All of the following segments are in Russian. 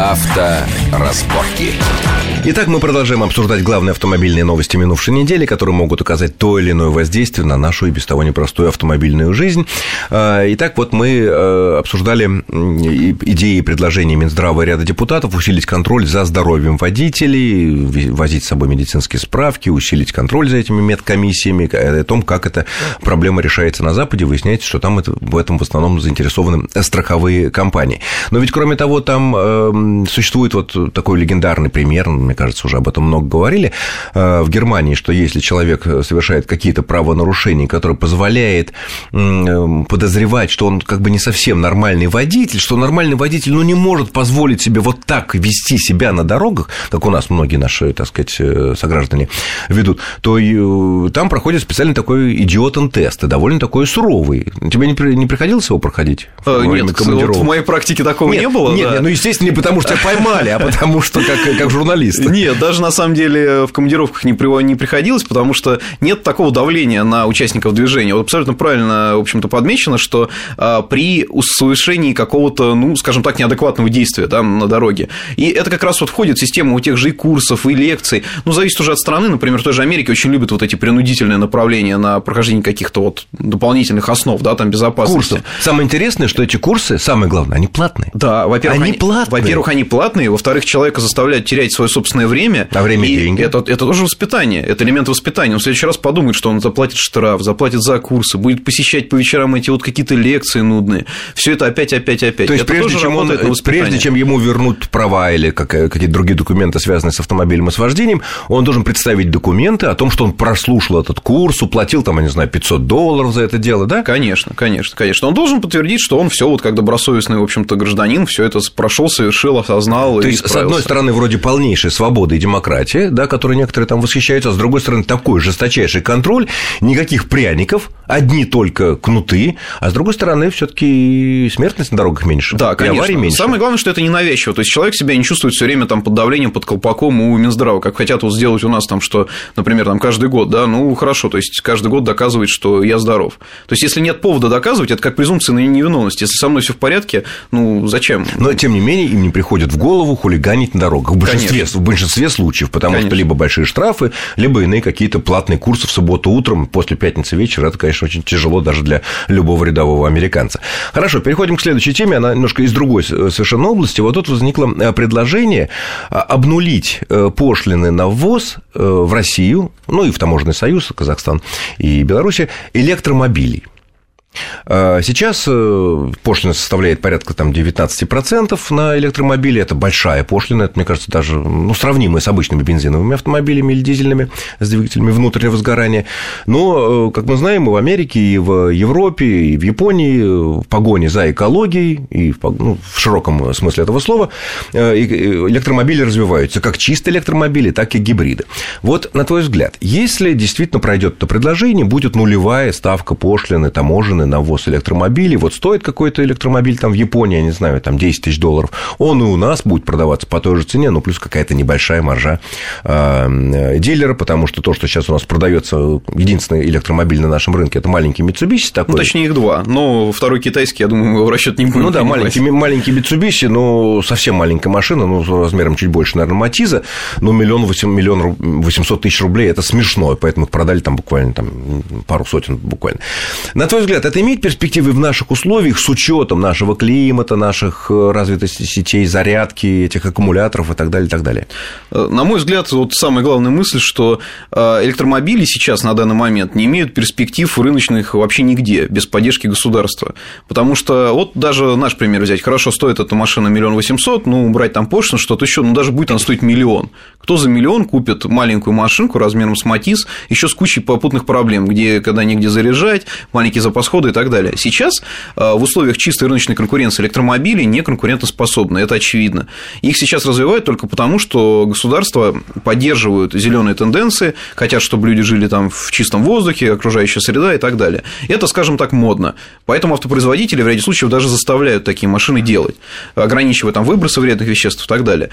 Авторазборки. Итак, мы продолжаем обсуждать главные автомобильные новости минувшей недели, которые могут оказать то или иное воздействие на нашу и без того непростую автомобильную жизнь. А, итак, вот мы э, обсуждали идеи и предложения Минздрава и ряда депутатов усилить контроль за здоровьем водителей, возить с собой медицинские справки, усилить контроль за этими медкомиссиями, о том, как эта проблема решается на Западе. Выясняется, что там это, в этом в основном заинтересованы страховые компании. Но ведь, кроме того, там э, существует вот такой легендарный пример, мне кажется, уже об этом много говорили, э, в Германии, что если человек совершает какие-то правонарушения, которые позволяет э, подозревать, что он как бы не совсем нормальный водитель, что нормальный водитель, ну, не может позволить себе вот так вести себя на дорогах, как у нас многие наши, так сказать, э, сограждане ведут, то там проходит специальный такой идиотен-тест, и довольно такой суровый. Тебе не приходилось его проходить? Нет, вот в моей практике такого нет, не было. Нет, да. ну, естественно, не потому что тебя поймали, а потому что как, как журналист. Нет, даже на самом деле в командировках не, не приходилось, потому что нет такого давления на участников движения. Вот абсолютно правильно, в общем-то, подмечено, что а, при совершении какого-то, ну, скажем так, неадекватного действия да, на дороге. И это как раз вот входит в систему у тех же и курсов, и лекций. Ну, зависит уже от страны. Например, в той же Америке очень любят вот эти принудительные направления на прохождение каких-то вот дополнительных основ, да, там безопасности. Курсов. Самое интересное, что эти курсы, самое главное, они платные. Да, во-первых, они, они платные. Во-первых, они платные, во-вторых, человека заставляют терять свое собственное время. А время и деньги. Это, это тоже воспитание, это элемент воспитания. Он в следующий раз подумает, что он заплатит штраф, заплатит за курсы, будет посещать по вечерам эти вот какие-то лекции нудные. Все это опять, опять, опять. То есть, это прежде чем, он, прежде чем ему вернут права или какие-то другие документы, связанные с автомобилем и с вождением, он должен представить документы о том, что он прослушал этот курс, уплатил там, я не знаю, 500 долларов за это дело, да? Конечно, конечно, конечно. Он должен подтвердить, что он все вот как добросовестный, в общем-то, гражданин, все это прошел, совершил, осознал. То есть, с одной стороны, вроде полнейшая свобода и демократия, да, которой некоторые там восхищаются, а с другой стороны, такой жесточайший контроль, никаких пряников, одни только кнуты, а с другой стороны, все таки смертность на дорогах меньше. Да, конечно. меньше. Самое главное, что это не навязчиво. То есть человек себя не чувствует все время там под давлением, под колпаком у Минздрава, как хотят вот сделать у нас там, что, например, там каждый год, да, ну хорошо, то есть каждый год доказывает, что я здоров. То есть если нет повода доказывать, это как презумпция на невиновность. Если со мной все в порядке, ну зачем? Но тем не менее им не приходит в голову хулиганить на дорогах в большинстве, в большинстве случаев, потому Конечно. что либо большие штрафы, либо иные какие-то платные курсы в субботу утром, после пятницы вечера. Это, конечно, очень тяжело даже для любого рядового американца. Хорошо, переходим к следующей теме. Она немножко из другой совершенно области. Вот тут возникло э, предложение а, обнулить э, пошлины на ввоз э, в Россию, ну и в Таможенный союз, Казахстан и Беларусь, электромобилей. А, сейчас э, пошлина составляет порядка там, 19% на электромобили. Это большая пошлина, это, мне кажется, даже ну, сравнимая с обычными бензиновыми автомобилями или дизельными с двигателями внутреннего сгорания. Но, э, как мы знаем, и в Америке, и в Европе, и в Японии в погоне за экологией, и в, ну, в широком смысле этого слова, э, электромобили развиваются, как чистые электромобили, так и гибриды. Вот, на твой взгляд, если действительно пройдет это предложение, будет нулевая ставка пошлины таможенной цены на ввоз электромобилей. Вот стоит какой-то электромобиль там в Японии, я не знаю, там 10 тысяч долларов, он и у нас будет продаваться по той же цене, ну, плюс какая-то небольшая маржа э, дилера, потому что то, что сейчас у нас продается, единственный электромобиль на нашем рынке, это маленький Mitsubishi такой. Ну, точнее, их два, но второй китайский, я думаю, мы в расчет не будем Ну, да, маленький, маленький Mitsubishi, но совсем маленькая машина, ну, размером чуть больше, наверное, Матиза, но миллион, миллион восемьсот тысяч рублей, это смешно, поэтому их продали там буквально там, пару сотен буквально. На твой взгляд, это имеет перспективы в наших условиях с учетом нашего климата, наших э, развитости сетей зарядки, этих аккумуляторов и так далее, и так далее? Э, на мой взгляд, вот самая главная мысль, что э, электромобили сейчас на данный момент не имеют перспектив рыночных вообще нигде, без поддержки государства. Потому что вот даже наш пример взять. Хорошо, стоит эта машина миллион восемьсот, ну, убрать там пошлину, что-то еще, ну, даже будет она стоить миллион. Кто за миллион купит маленькую машинку размером с Матис, еще с кучей попутных проблем, где, когда негде заряжать, маленький запас хода и так далее. Сейчас э, в условиях чистой рыночной конкуренции электромобили не конкурентоспособны, это очевидно. Их сейчас развивают только потому, что государства поддерживают зеленые тенденции, хотят, чтобы люди жили там в чистом воздухе, окружающая среда и так далее. Это, скажем так, модно. Поэтому автопроизводители в ряде случаев даже заставляют такие машины делать, ограничивая там выбросы вредных веществ и так далее.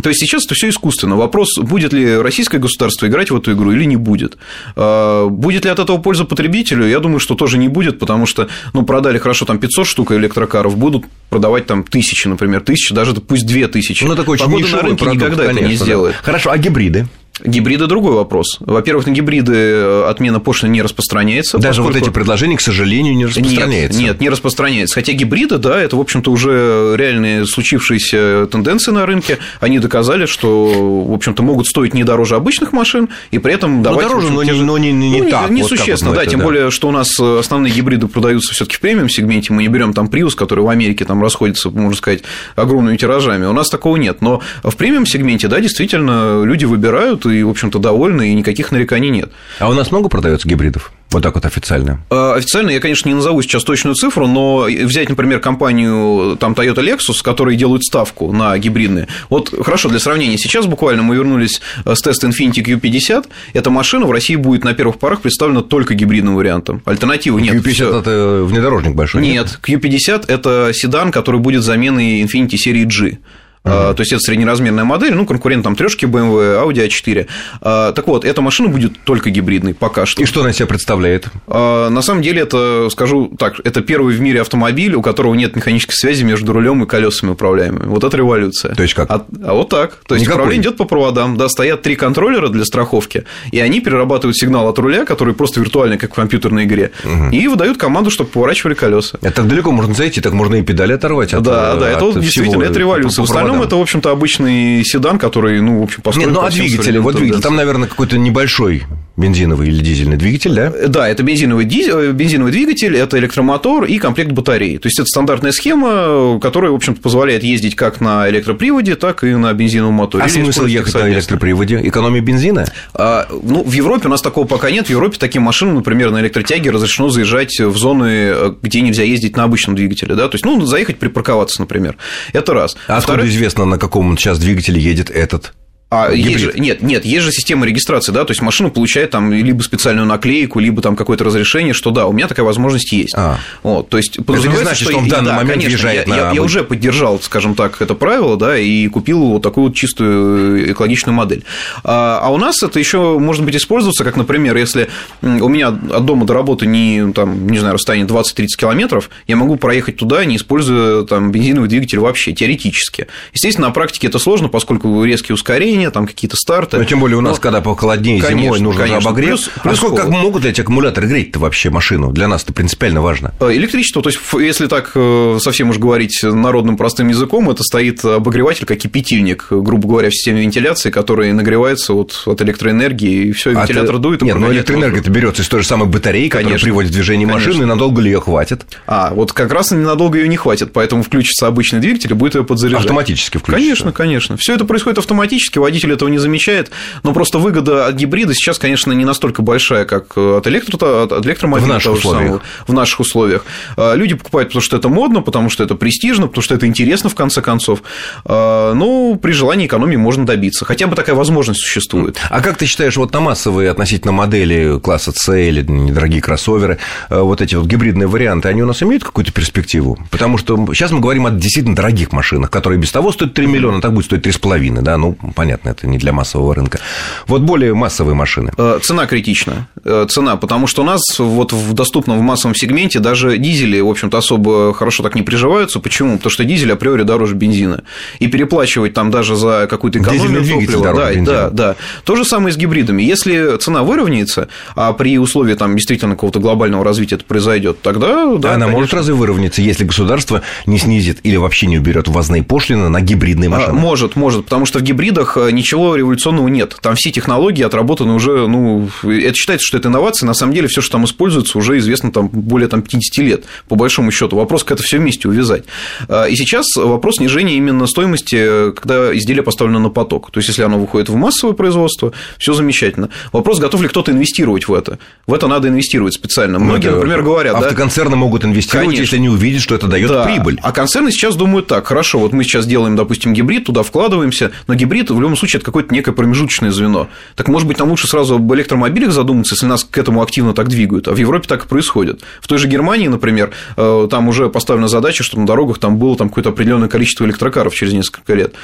То есть сейчас это все искусственно. Вопрос, будет ли российское государство играть в эту игру или не будет. Э, будет ли от этого польза потребителю? Я думаю, что тоже не будет, потому что, ну, продали хорошо там 500 штук электрокаров, будут продавать там тысячи, например, тысячи, даже пусть две тысячи. Ну, такой очень Погода на рынке продукт, никогда конечно, это не сделает. Да. Хорошо, а гибриды? Гибриды другой вопрос. Во-первых, на гибриды э, отмена пошлины не распространяется. Даже поскольку... вот эти предложения, к сожалению, не распространяются. Нет, нет, не распространяется. Хотя гибриды, да, это, в общем-то, уже реальные случившиеся тенденции на рынке. Они доказали, что, в общем-то, могут стоить не дороже обычных машин, и при этом давать... Ну, дороже, но, не, но не, не, не ну, так. Несущественно, вот да, это, тем да. более, что у нас основные гибриды продаются все таки в премиум-сегменте. Мы не берем там Prius, который в Америке там расходится, можно сказать, огромными тиражами. У нас такого нет. Но в премиум-сегменте, да, действительно, люди выбирают и, в общем-то, довольны и никаких нареканий нет. А у нас много продается гибридов? Вот так вот официально. А, официально я, конечно, не назову сейчас точную цифру, но взять, например, компанию там Toyota Lexus, которые делают ставку на гибридные. Вот хорошо, для сравнения, сейчас буквально мы вернулись э, с теста Infiniti Q50. Эта машина в России будет на первых порах представлена только гибридным вариантом. Альтернативы нет. Q50 Всё. это внедорожник большой? Нет, нет, Q50 это седан, который будет заменой Infiniti серии G. Uh-huh. То есть это среднеразмерная модель, ну, конкурент там трешки BMW, Audi A4. А, так вот, эта машина будет только гибридной пока что. И что она себя представляет? А, на самом деле, это, скажу так, это первый в мире автомобиль, у которого нет механической связи между рулем и колесами управляемыми. Вот это революция. То есть как? А, а вот так. То есть Никакой. управление идет по проводам. Да, стоят три контроллера для страховки, и они перерабатывают сигнал от руля, который просто виртуальный, как в компьютерной игре, uh-huh. и выдают команду, чтобы поворачивали колеса. Это так далеко можно зайти, так можно и педали оторвать. От, да, да, это от действительно это революция. В остальном это, в общем-то, обычный седан, который, ну, в общем, построен... Нет, ну, а двигатели? Вот двигатель, там, наверное, какой-то небольшой бензиновый или дизельный двигатель, да? Да, это бензиновый, дизель, э, бензиновый двигатель, это электромотор и комплект батареи. То есть, это стандартная схема, которая, в общем-то, позволяет ездить как на электроприводе, так и на бензиновом моторе. А смысл ехать на электроприводе? Экономия бензина? А, ну, в Европе у нас такого пока нет. В Европе таким машинам, например, на электротяге разрешено заезжать в зоны, э, где нельзя ездить на обычном двигателе. Да? То есть, ну, заехать, припарковаться, например. Это раз. А Второе... откуда известно, на каком сейчас двигателе едет этот? А есть же, нет, нет, есть же система регистрации, да, то есть машина получает там либо специальную наклейку, либо там какое-то разрешение, что да, у меня такая возможность есть. А. Вот, то есть это не значит, что, что он в данный да, момент конечно, въезжает я, на... я, я уже поддержал, скажем так, это правило, да, и купил вот такую вот чистую экологичную модель. А, а у нас это еще может быть использоваться, как, например, если у меня от дома до работы не, там, не знаю, расстояние 20-30 километров, я могу проехать туда, не используя там бензиновый двигатель вообще, теоретически. Естественно, на практике это сложно, поскольку резкие ускорения охлаждения, там какие-то старты. Но тем более у нас, Но... когда похолоднее конечно, зимой, нужно конечно. обогрев. Плюс, плюс а сколько, как могут эти аккумуляторы греть-то вообще машину? Для нас это принципиально важно. Э, электричество, то есть, если так э, совсем уж говорить народным простым языком, это стоит обогреватель, как кипятильник, грубо говоря, в системе вентиляции, который нагревается вот от электроэнергии, и все, а вентилятор а дует. Нет, но электроэнергия это берется из той же самой батареи, конечно, которая приводит в движение конечно. машины, и надолго ли ее хватит? А, вот как раз ненадолго ее не хватит, поэтому включится обычный двигатель и будет ее подзаряжать. Автоматически включится. Конечно, конечно. Все это происходит автоматически, водитель этого не замечает но просто выгода от гибрида сейчас, конечно, не настолько большая, как от, электро, от электромобиля. В наших условиях. Самого, в наших условиях. А, люди покупают, потому что это модно, потому что это престижно, потому что это интересно, в конце концов. А, ну, при желании экономии можно добиться. Хотя бы такая возможность существует. А как ты считаешь, вот на массовые относительно модели класса C или недорогие кроссоверы, а, вот эти вот гибридные варианты, они у нас имеют какую-то перспективу? Потому что сейчас мы говорим о действительно дорогих машинах, которые без того стоят 3 миллиона, так будет стоить 3,5, да, ну, понятно, это не для массового рынка. Вот более массовые машины. Э, цена критична. Э, цена, потому что у нас вот в доступном в массовом сегменте даже дизели, в общем-то, особо хорошо так не приживаются. Почему? Потому что дизель априори дороже бензина. И переплачивать там даже за какую-то экономию топлива. Да, бензина. да, да. То же самое с гибридами. Если цена выровняется, а при условии там действительно какого-то глобального развития это произойдет, тогда да. Она конечно. может разве выровняться, если государство не снизит или вообще не уберет ввозные пошлины на гибридные а, машины? Может, может, потому что в гибридах э, ничего революционного нет. Там все технологии отработаны уже, ну, это считается, что это инновация, на самом деле все, что там используется, уже известно там более там, 50 лет, по большому счету. Вопрос, как это все вместе увязать. А, и сейчас вопрос снижения именно стоимости, когда изделие поставлено на поток. То есть, если оно выходит в массовое производство, все замечательно. Вопрос, готов ли кто-то инвестировать в это. В это надо инвестировать специально. Многие, например, говорят, автоконцерны да, могут инвестировать, Конечно. если они увидят, что это дает да. прибыль. А концерны сейчас думают так: хорошо, вот мы сейчас делаем, допустим, гибрид, туда вкладываемся, но гибрид в любом случае это какое-то некое промежуточное звено. Так, может быть, нам лучше сразу об электромобилях задуматься, если нас к этому активно так двигают. А в Европе так и происходит. В той же Германии, например, э, там уже поставлена задача, что на дорогах там было там какое-то определенное количество электрокаров через несколько лет.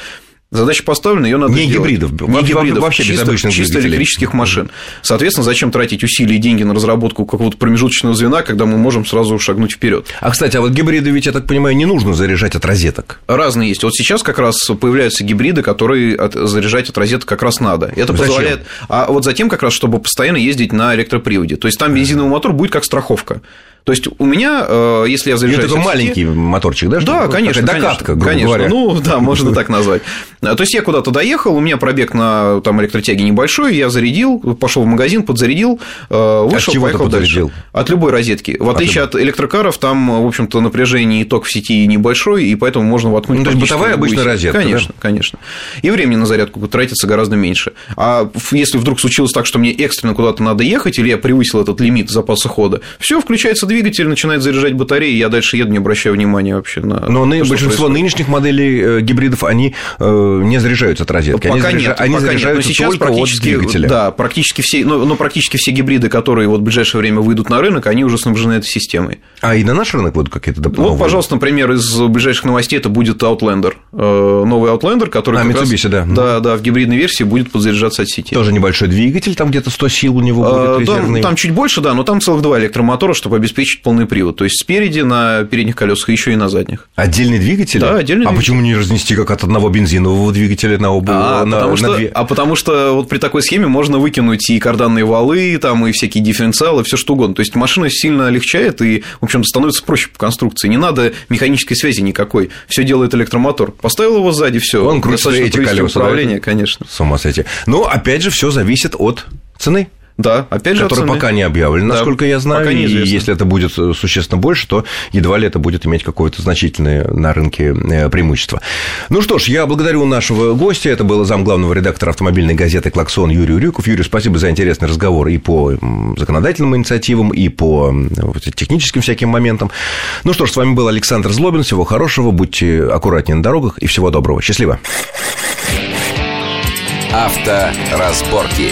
Задача поставлена, ее надо не сделать. Гибридов, не гибридов, вообще чисто, без чисто электрических машин. Соответственно, зачем тратить усилия и деньги на разработку какого-то промежуточного звена, когда мы можем сразу шагнуть вперед? А, кстати, а вот гибриды ведь, я так понимаю, не нужно заряжать от розеток. Разные есть. Вот сейчас как раз появляются гибриды, которые от, заряжать от розеток как раз надо. Это Зачем? позволяет. А вот затем как раз, чтобы постоянно ездить на электроприводе. То есть там бензиновый мотор будет как страховка. То есть у меня, э, если я заряжаю... Это такой маленький моторчик, да? Да, конечно. Докатка, грубо конечно. говоря. Ну, да, можно так назвать. То есть я куда-то доехал, у меня пробег на там, электротяге небольшой, я зарядил, пошел в магазин, подзарядил, э, вышел, от поехал дальше. От любой розетки. В отличие от, от электрокаров, там, в общем-то, напряжение и ток в сети небольшой, и поэтому можно воткнуть. Ну, то есть бытовая обычная розетка. Конечно, да? конечно. И времени на зарядку тратится гораздо меньше. А если вдруг случилось так, что мне экстренно куда-то надо ехать, или я превысил этот лимит запаса хода, все, включается двигатель, начинает заряжать батареи, я дальше еду, не обращаю внимания вообще на. Но то, большинство происходит. нынешних моделей э, гибридов, они э, не заряжаются от розетки. Пока они, нет, они пока заряжаются нет. Но сейчас практически, от двигателя. Да, практически все, но, но практически все гибриды, которые вот в ближайшее время выйдут на рынок, они уже снабжены этой системой. А и на наш рынок будут какие-то дополнительные? Вот, пожалуйста, например, из ближайших новостей это будет Outlander. Э, новый Outlander, который а, Mitsubishi, раз, да. Да, да, в гибридной версии будет подзаряжаться от сети. Тоже небольшой двигатель, там где-то 100 сил у него будет резервный. Там, там чуть больше, да, но там целых два электромотора, чтобы обеспечить полный привод. То есть спереди на передних колесах, еще и на задних. Отдельный двигатель? Да, отдельный А двигатель. почему не разнести как от одного бензинового двигателя на оба? А, на, потому на что, две... а потому что вот при такой схеме можно выкинуть и карданные валы, там, и всякие дифференциалы, все что угодно. То есть машина сильно легчает и, в общем-то, становится проще по конструкции. Не надо механической связи никакой. Все делает электромотор. Поставил его сзади, все. Он крутится эти колеса. Управление, да? конечно. С ума сойти. Но опять же, все зависит от цены. Да, опять же, который пока не объявлен, да, насколько я знаю. Пока и если это будет существенно больше, то едва ли это будет иметь какое-то значительное на рынке э, преимущество. Ну что ж, я благодарю нашего гостя. Это был зам главного редактора автомобильной газеты «Клаксон» Юрий Урюков. Юрий, спасибо за интересный разговор и по законодательным инициативам, и по техническим всяким моментам. Ну что ж, с вами был Александр Злобин. Всего хорошего, будьте аккуратнее на дорогах и всего доброго. Счастливо. Авторазборки.